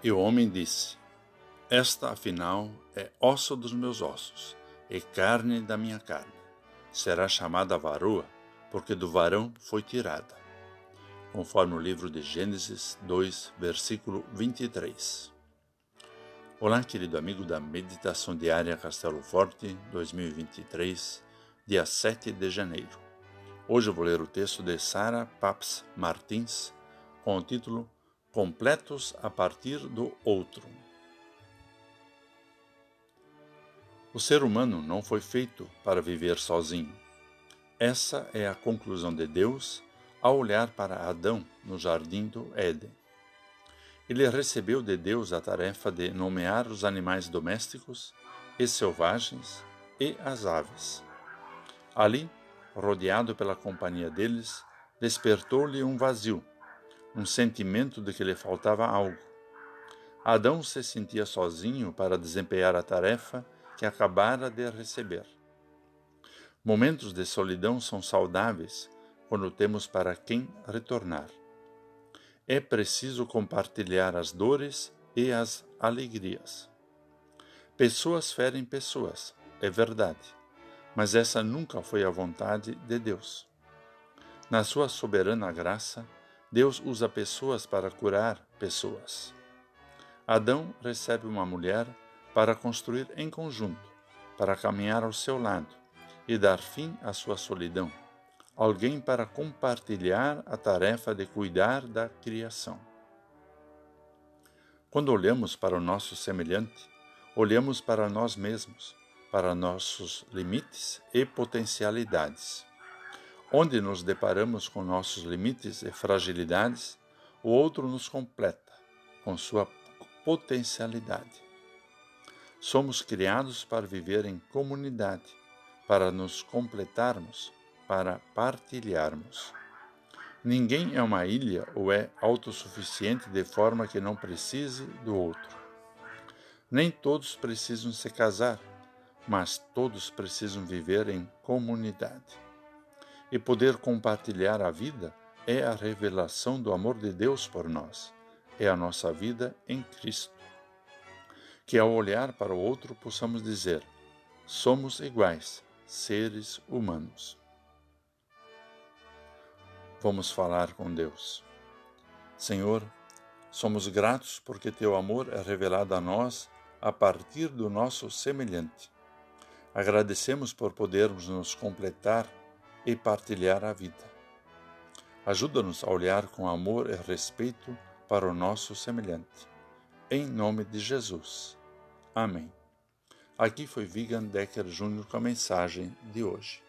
E o homem disse: Esta, afinal, é osso dos meus ossos e carne da minha carne. Será chamada varoa, porque do varão foi tirada. Conforme o livro de Gênesis 2, versículo 23. Olá, querido amigo da Meditação Diária Castelo Forte 2023, dia 7 de janeiro. Hoje eu vou ler o texto de Sara Paps Martins com o título completos a partir do outro. O ser humano não foi feito para viver sozinho. Essa é a conclusão de Deus ao olhar para Adão no jardim do Éden. Ele recebeu de Deus a tarefa de nomear os animais domésticos e selvagens e as aves. Ali, rodeado pela companhia deles, despertou-lhe um vazio um sentimento de que lhe faltava algo. Adão se sentia sozinho para desempenhar a tarefa que acabara de receber. Momentos de solidão são saudáveis quando temos para quem retornar. É preciso compartilhar as dores e as alegrias. Pessoas ferem pessoas, é verdade, mas essa nunca foi a vontade de Deus. Na sua soberana graça, Deus usa pessoas para curar pessoas. Adão recebe uma mulher para construir em conjunto, para caminhar ao seu lado e dar fim à sua solidão. Alguém para compartilhar a tarefa de cuidar da criação. Quando olhamos para o nosso semelhante, olhamos para nós mesmos, para nossos limites e potencialidades. Onde nos deparamos com nossos limites e fragilidades, o outro nos completa com sua potencialidade. Somos criados para viver em comunidade, para nos completarmos, para partilharmos. Ninguém é uma ilha ou é autossuficiente de forma que não precise do outro. Nem todos precisam se casar, mas todos precisam viver em comunidade. E poder compartilhar a vida é a revelação do amor de Deus por nós, é a nossa vida em Cristo. Que ao olhar para o outro possamos dizer: somos iguais, seres humanos. Vamos falar com Deus. Senhor, somos gratos porque teu amor é revelado a nós a partir do nosso semelhante. Agradecemos por podermos nos completar e partilhar a vida. Ajuda-nos a olhar com amor e respeito para o nosso semelhante. Em nome de Jesus. Amém. Aqui foi Vigan Decker Jr. com a mensagem de hoje.